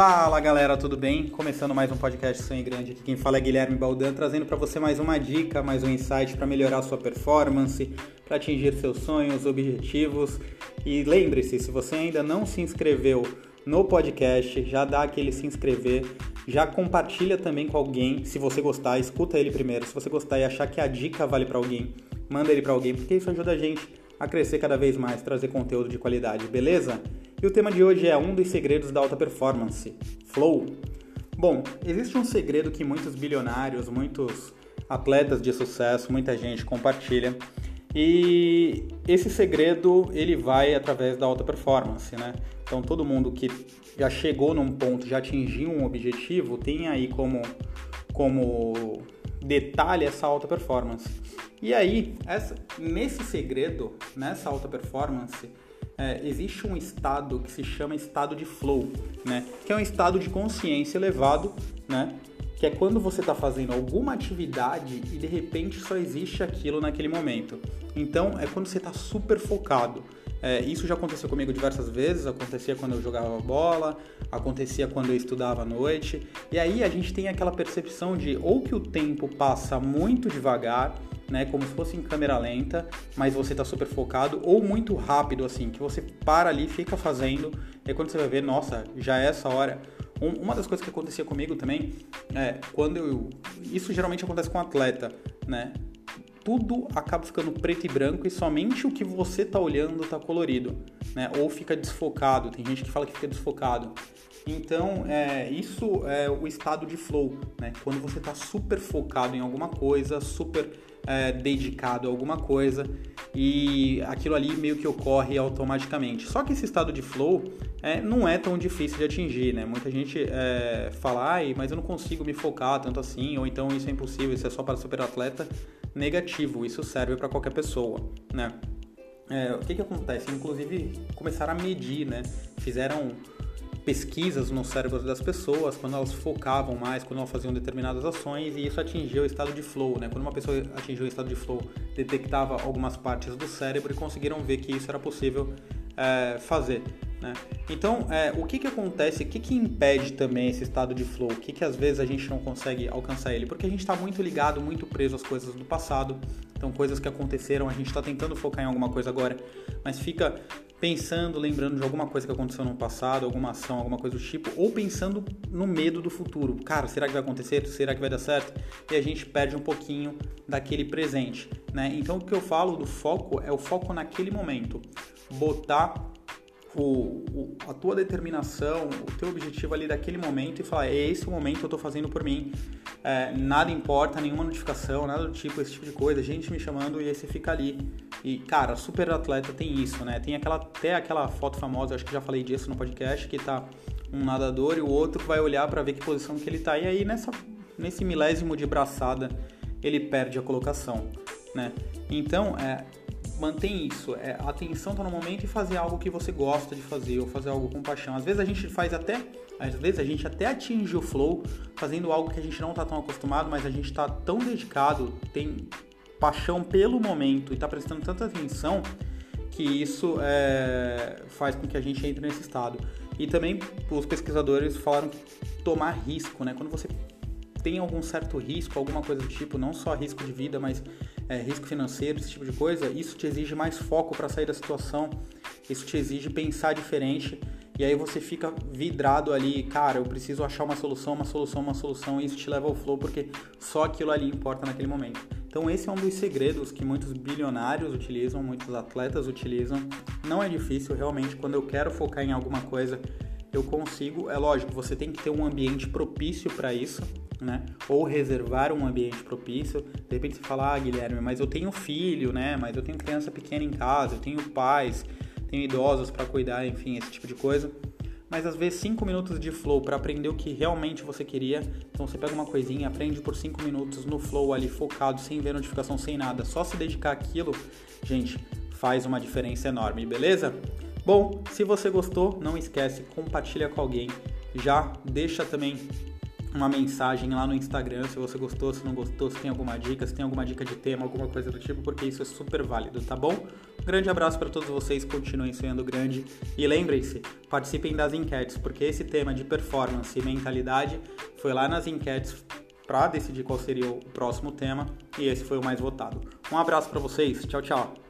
Fala galera, tudo bem? Começando mais um podcast Sonho Grande. Quem fala é Guilherme Baldan, trazendo para você mais uma dica, mais um insight para melhorar sua performance, para atingir seus sonhos, objetivos. E lembre-se, se você ainda não se inscreveu no podcast, já dá aquele se inscrever, já compartilha também com alguém, se você gostar, escuta ele primeiro. Se você gostar e achar que a dica vale para alguém, manda ele para alguém, porque isso ajuda a gente a crescer cada vez mais, trazer conteúdo de qualidade, beleza? E o tema de hoje é um dos segredos da alta performance, flow. Bom, existe um segredo que muitos bilionários, muitos atletas de sucesso, muita gente compartilha. E esse segredo ele vai através da alta performance, né? Então todo mundo que já chegou num ponto, já atingiu um objetivo, tem aí como como detalhe essa alta performance. E aí, essa, nesse segredo, nessa alta performance, é, existe um estado que se chama estado de flow, né? Que é um estado de consciência elevado, né? Que é quando você está fazendo alguma atividade e de repente só existe aquilo naquele momento. Então é quando você está super focado. É, isso já aconteceu comigo diversas vezes, acontecia quando eu jogava bola, acontecia quando eu estudava à noite. E aí a gente tem aquela percepção de ou que o tempo passa muito devagar, né, como se fosse em câmera lenta, mas você está super focado, ou muito rápido, assim, que você para ali, fica fazendo, e quando você vai ver, nossa, já é essa hora. Um, uma das coisas que acontecia comigo também é quando eu. Isso geralmente acontece com atleta, né? Tudo acaba ficando preto e branco e somente o que você está olhando está colorido, né? Ou fica desfocado. Tem gente que fala que fica desfocado. Então, é, isso é o estado de flow, né? Quando você está super focado em alguma coisa, super é, dedicado a alguma coisa e aquilo ali meio que ocorre automaticamente. Só que esse estado de flow é, não é tão difícil de atingir, né? Muita gente é, fala, Ai, mas eu não consigo me focar tanto assim, ou então isso é impossível, isso é só para super atleta. Negativo, isso serve para qualquer pessoa, né? É, o que, que acontece? Inclusive começaram a medir, né? Fizeram pesquisas no cérebro das pessoas quando elas focavam mais, quando elas faziam determinadas ações e isso atingia o estado de flow, né? Quando uma pessoa atingiu o estado de flow, detectava algumas partes do cérebro e conseguiram ver que isso era possível é, fazer. Né? Então, é, o que, que acontece? O que, que impede também esse estado de flow? O que, que às vezes a gente não consegue alcançar ele? Porque a gente está muito ligado, muito preso às coisas do passado. Então, coisas que aconteceram, a gente está tentando focar em alguma coisa agora, mas fica pensando, lembrando de alguma coisa que aconteceu no passado, alguma ação, alguma coisa do tipo, ou pensando no medo do futuro. Cara, será que vai acontecer? Será que vai dar certo? E a gente perde um pouquinho daquele presente, né? Então, o que eu falo do foco é o foco naquele momento. Botar o, o, a tua determinação, o teu objetivo ali daquele momento e falar, é esse o momento que eu tô fazendo por mim. É, nada importa, nenhuma notificação, nada do tipo, esse tipo de coisa, gente me chamando e aí você fica ali. E, cara, super atleta tem isso, né? Tem aquela, até aquela foto famosa, acho que já falei disso no podcast, que tá um nadador e o outro vai olhar para ver que posição que ele tá. E aí nessa, nesse milésimo de braçada ele perde a colocação, né? Então, é, mantém isso. É, atenção tá no momento e fazer algo que você gosta de fazer, ou fazer algo com paixão. Às vezes a gente faz até, às vezes a gente até atinge o flow fazendo algo que a gente não tá tão acostumado, mas a gente tá tão dedicado, tem paixão pelo momento e tá prestando tanta atenção que isso é, faz com que a gente entre nesse estado. E também os pesquisadores falaram que tomar risco, né? Quando você tem algum certo risco, alguma coisa do tipo, não só risco de vida, mas é, risco financeiro, esse tipo de coisa, isso te exige mais foco para sair da situação, isso te exige pensar diferente e aí você fica vidrado ali, cara, eu preciso achar uma solução, uma solução, uma solução, e isso te leva ao flow porque só aquilo ali importa naquele momento. Então esse é um dos segredos que muitos bilionários utilizam, muitos atletas utilizam. Não é difícil, realmente, quando eu quero focar em alguma coisa, eu consigo. É lógico, você tem que ter um ambiente propício para isso, né? Ou reservar um ambiente propício. De repente você fala, ah, Guilherme, mas eu tenho filho, né? Mas eu tenho criança pequena em casa, eu tenho pais, tenho idosos para cuidar, enfim, esse tipo de coisa. Mas às vezes 5 minutos de flow para aprender o que realmente você queria. Então você pega uma coisinha, aprende por 5 minutos no flow ali focado, sem ver notificação, sem nada, só se dedicar àquilo, gente, faz uma diferença enorme, beleza? Bom, se você gostou, não esquece, compartilha com alguém. Já deixa também uma mensagem lá no Instagram se você gostou, se não gostou, se tem alguma dica, se tem alguma dica de tema, alguma coisa do tipo, porque isso é super válido, tá bom? grande abraço para todos vocês, continuem sonhando grande e lembrem-se, participem das enquetes, porque esse tema de performance e mentalidade foi lá nas enquetes para decidir qual seria o próximo tema e esse foi o mais votado. Um abraço para vocês, tchau, tchau.